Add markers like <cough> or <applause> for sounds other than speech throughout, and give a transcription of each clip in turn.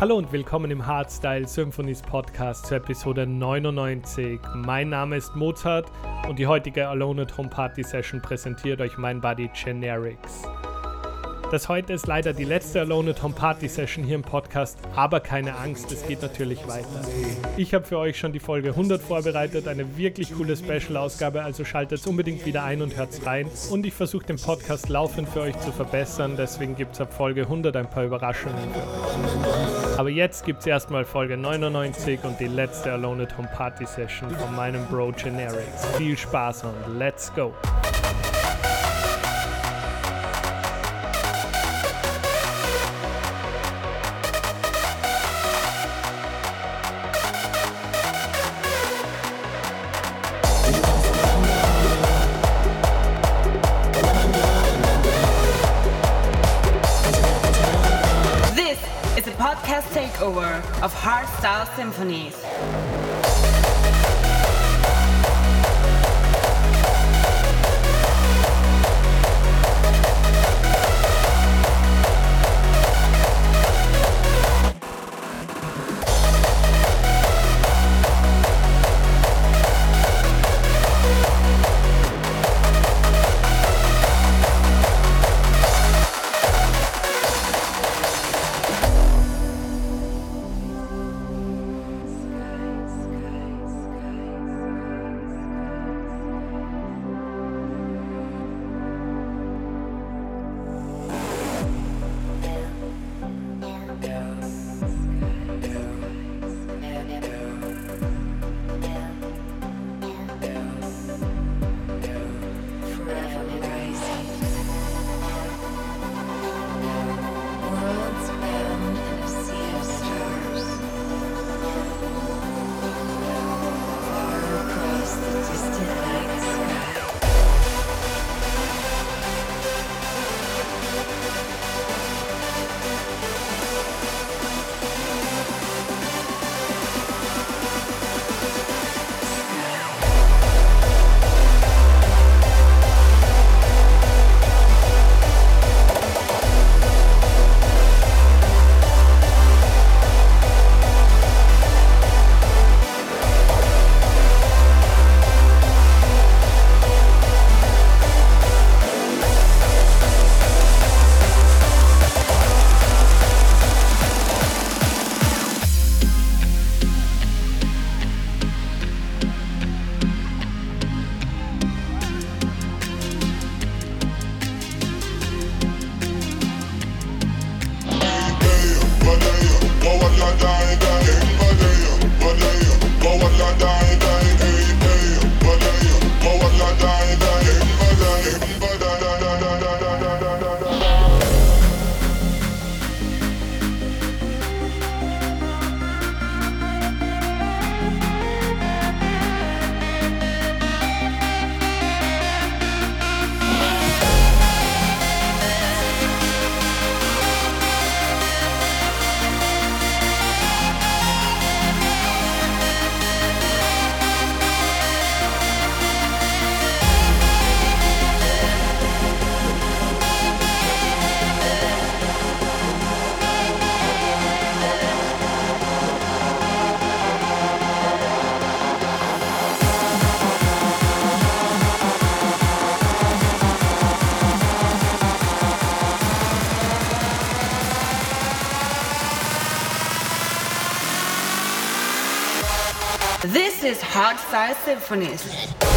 Hallo und willkommen im Hardstyle Symphonies Podcast zur Episode 99. Mein Name ist Mozart und die heutige Alone at Home Party Session präsentiert euch mein Buddy Generics. Das heute ist leider die letzte Alone at Home Party Session hier im Podcast, aber keine Angst, es geht natürlich weiter. Ich habe für euch schon die Folge 100 vorbereitet, eine wirklich coole Special-Ausgabe, also schaltet unbedingt wieder ein und hört's rein. Und ich versuche den Podcast laufend für euch zu verbessern, deswegen gibt es ab Folge 100 ein paar Überraschungen für euch. Aber jetzt gibt es erstmal Folge 99 und die letzte Alone at Home Party Session von meinem Bro Generics. Viel Spaß und let's go! Takeover of hardstyle symphonies. This is Hardstyle Symphonies.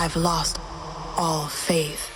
I've lost all faith.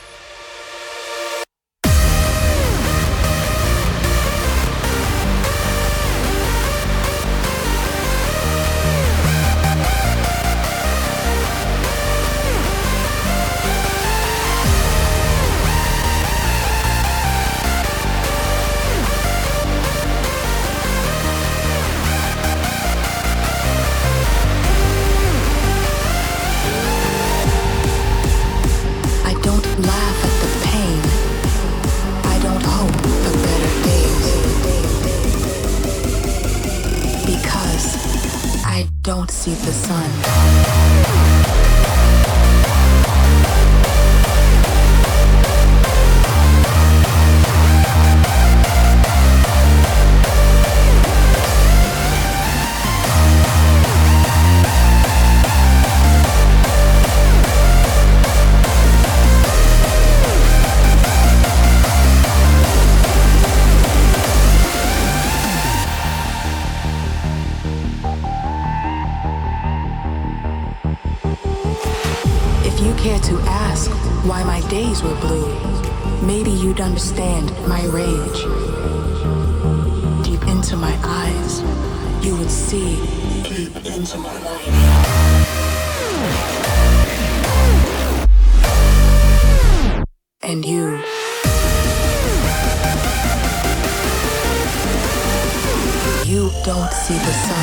I don't see the sun.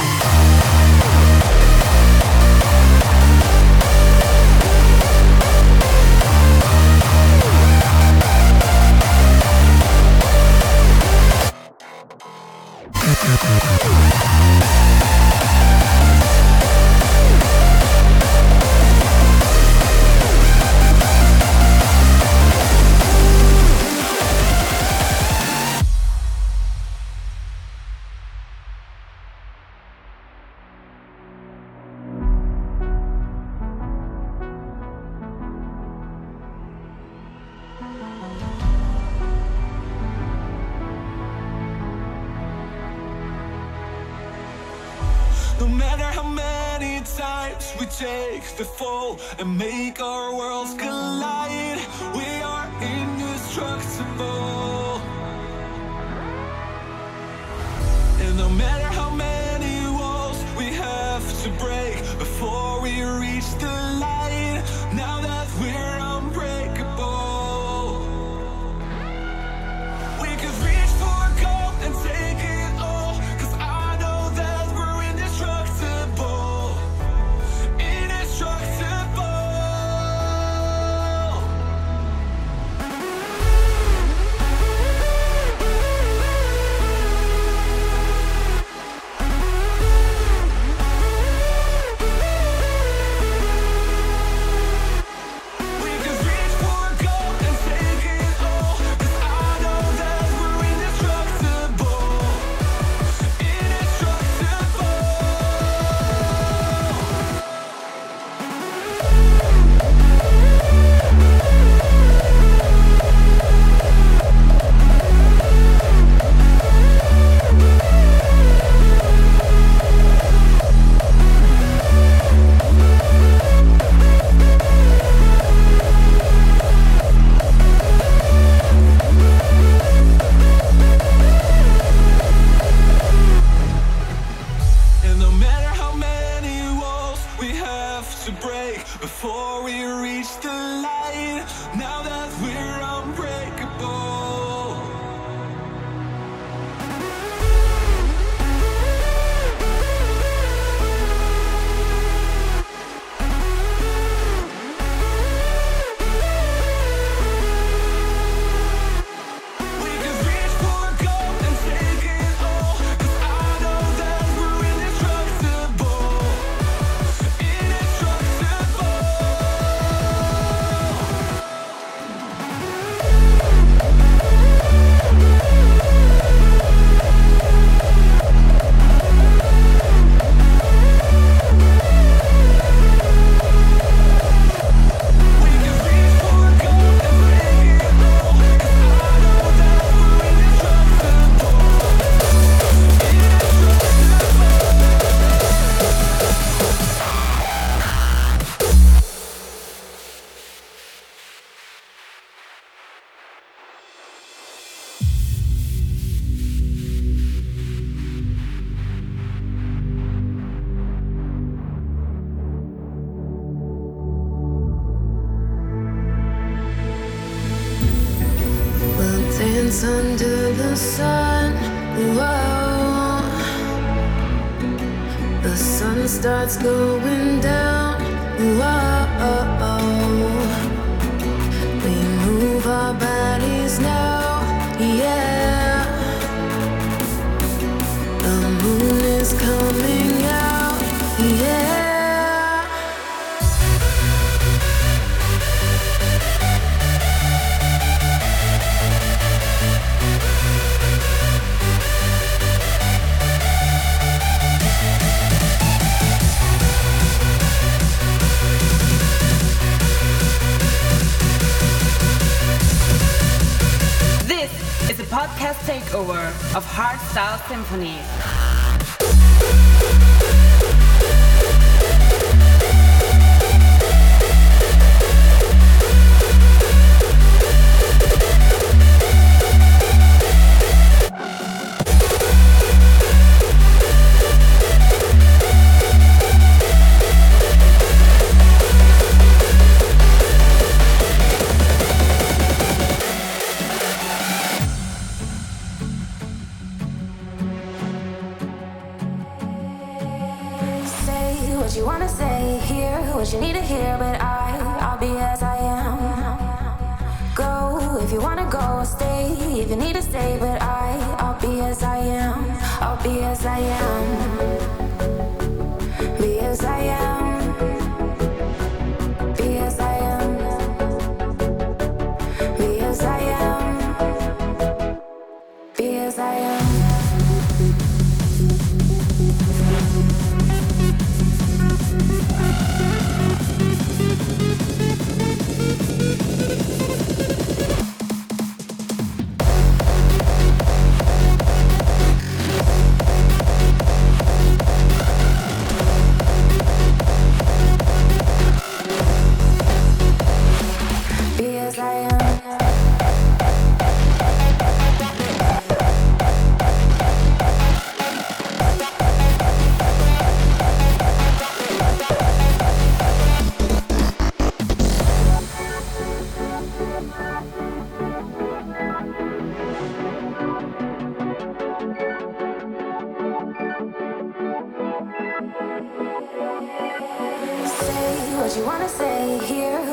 Bye. score of hardstyle symphonies. If you need a savior.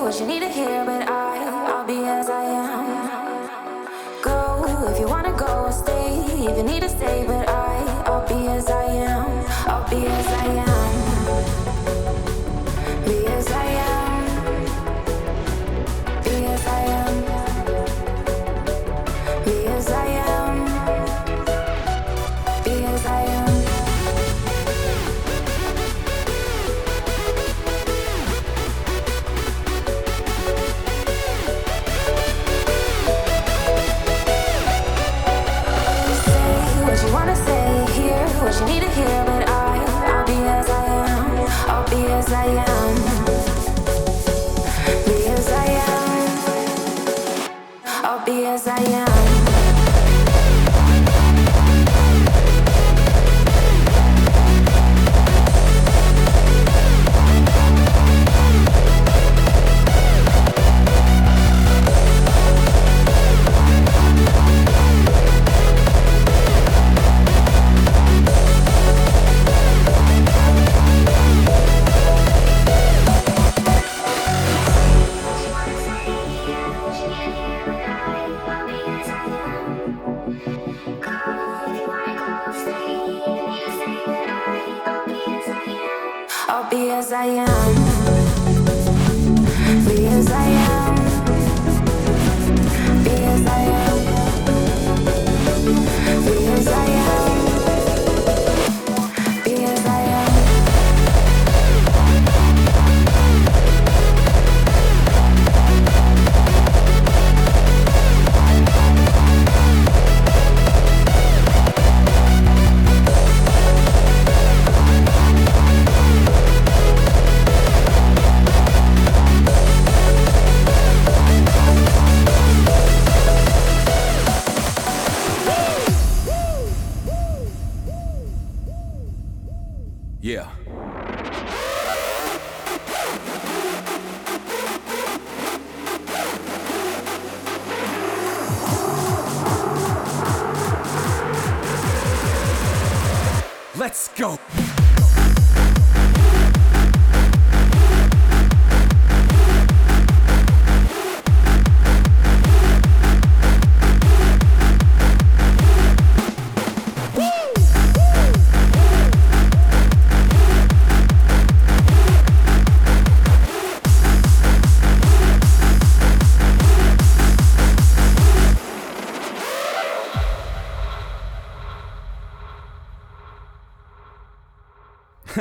what you need to hear, but I, I'll be as I am. Go if you wanna go, stay if you need to stay, but be as I am.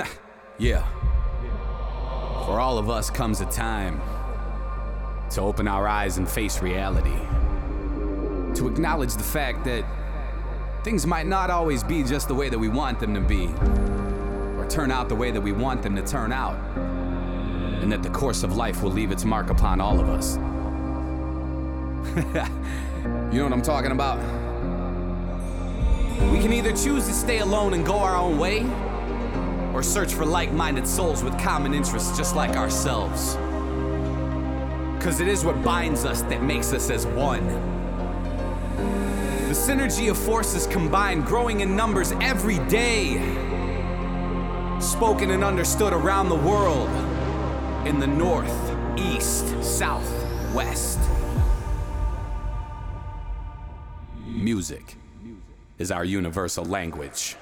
<laughs> yeah. For all of us comes a time to open our eyes and face reality. To acknowledge the fact that things might not always be just the way that we want them to be, or turn out the way that we want them to turn out, and that the course of life will leave its mark upon all of us. <laughs> you know what I'm talking about? We can either choose to stay alone and go our own way, or search for like minded souls with common interests just like ourselves. Because it is what binds us that makes us as one. The synergy of forces combined, growing in numbers every day. Spoken and understood around the world in the north, east, south, west. Music is our universal language.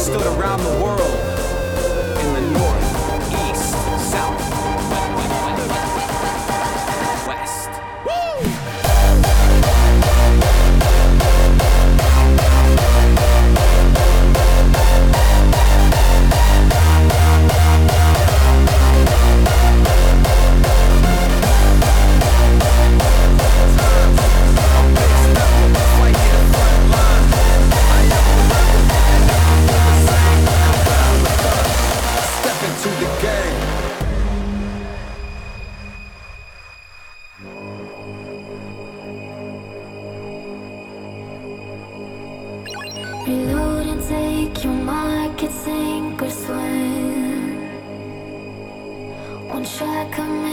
Understood around the world Reload and take your market, sink or swim. One shot can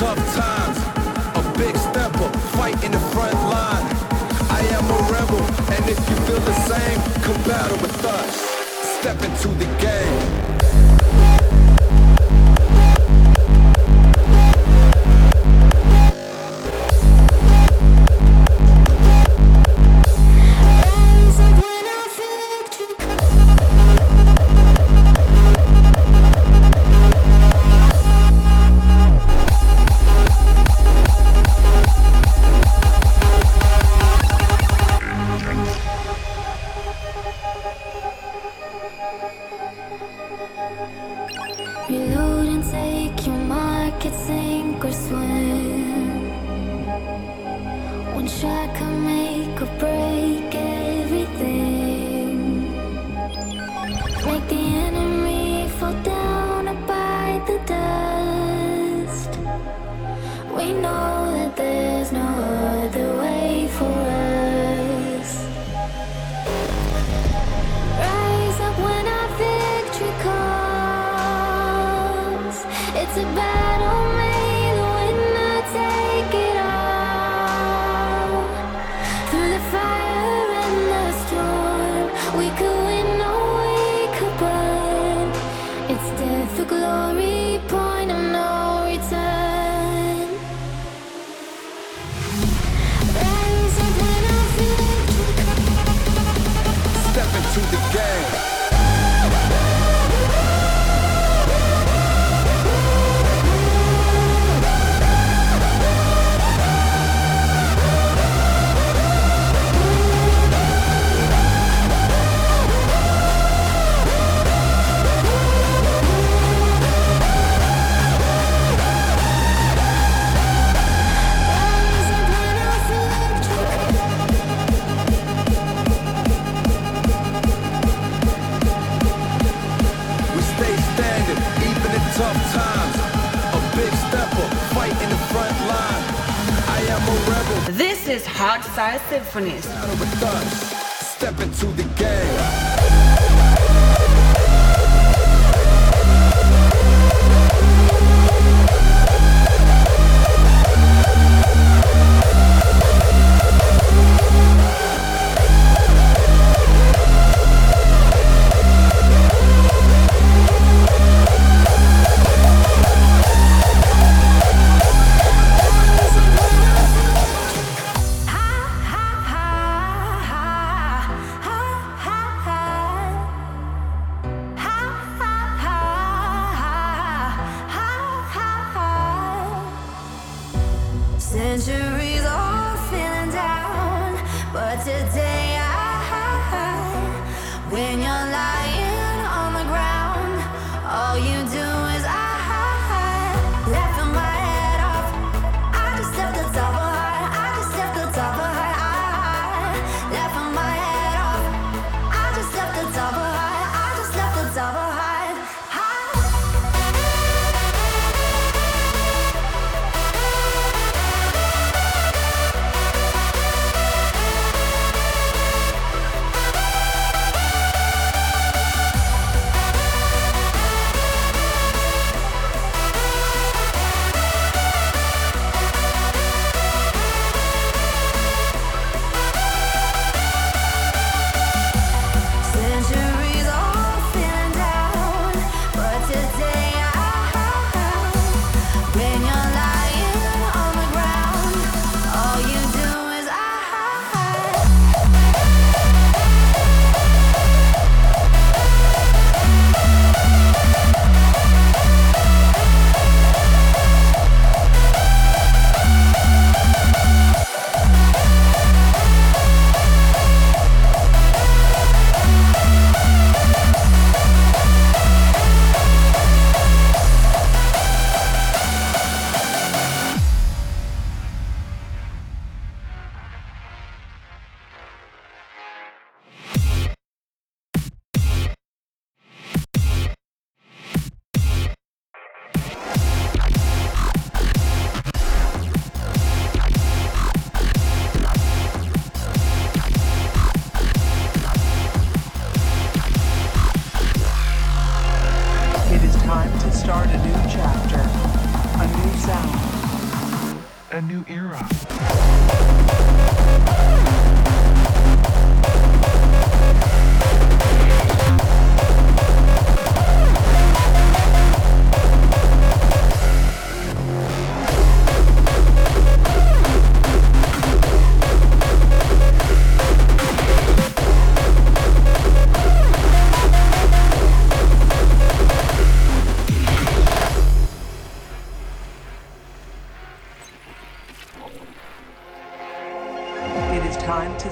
tough times. A big stepper, fight in the front line. I am a rebel, and if you feel the same, come battle with us. Step into the game. symphonies. Step into the game.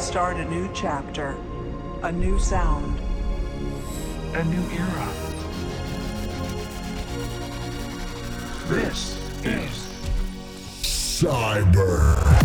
start a new chapter, a new sound, a new era. This is Cyber.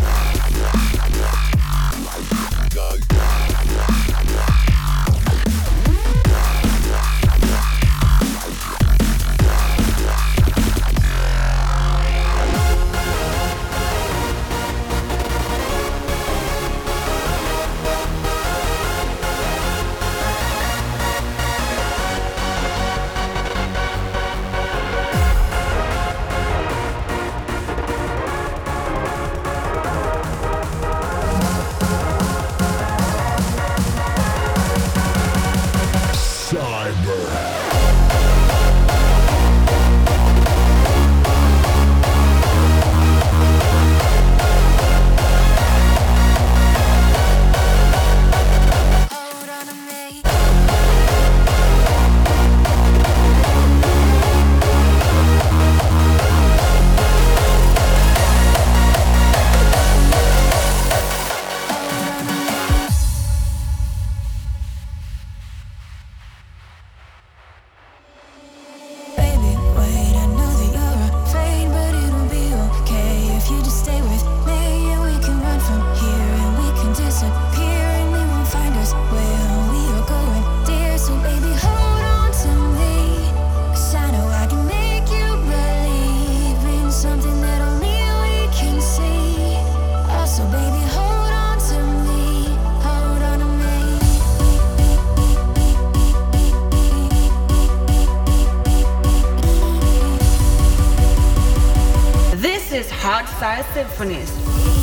Hardstyle Symphonies.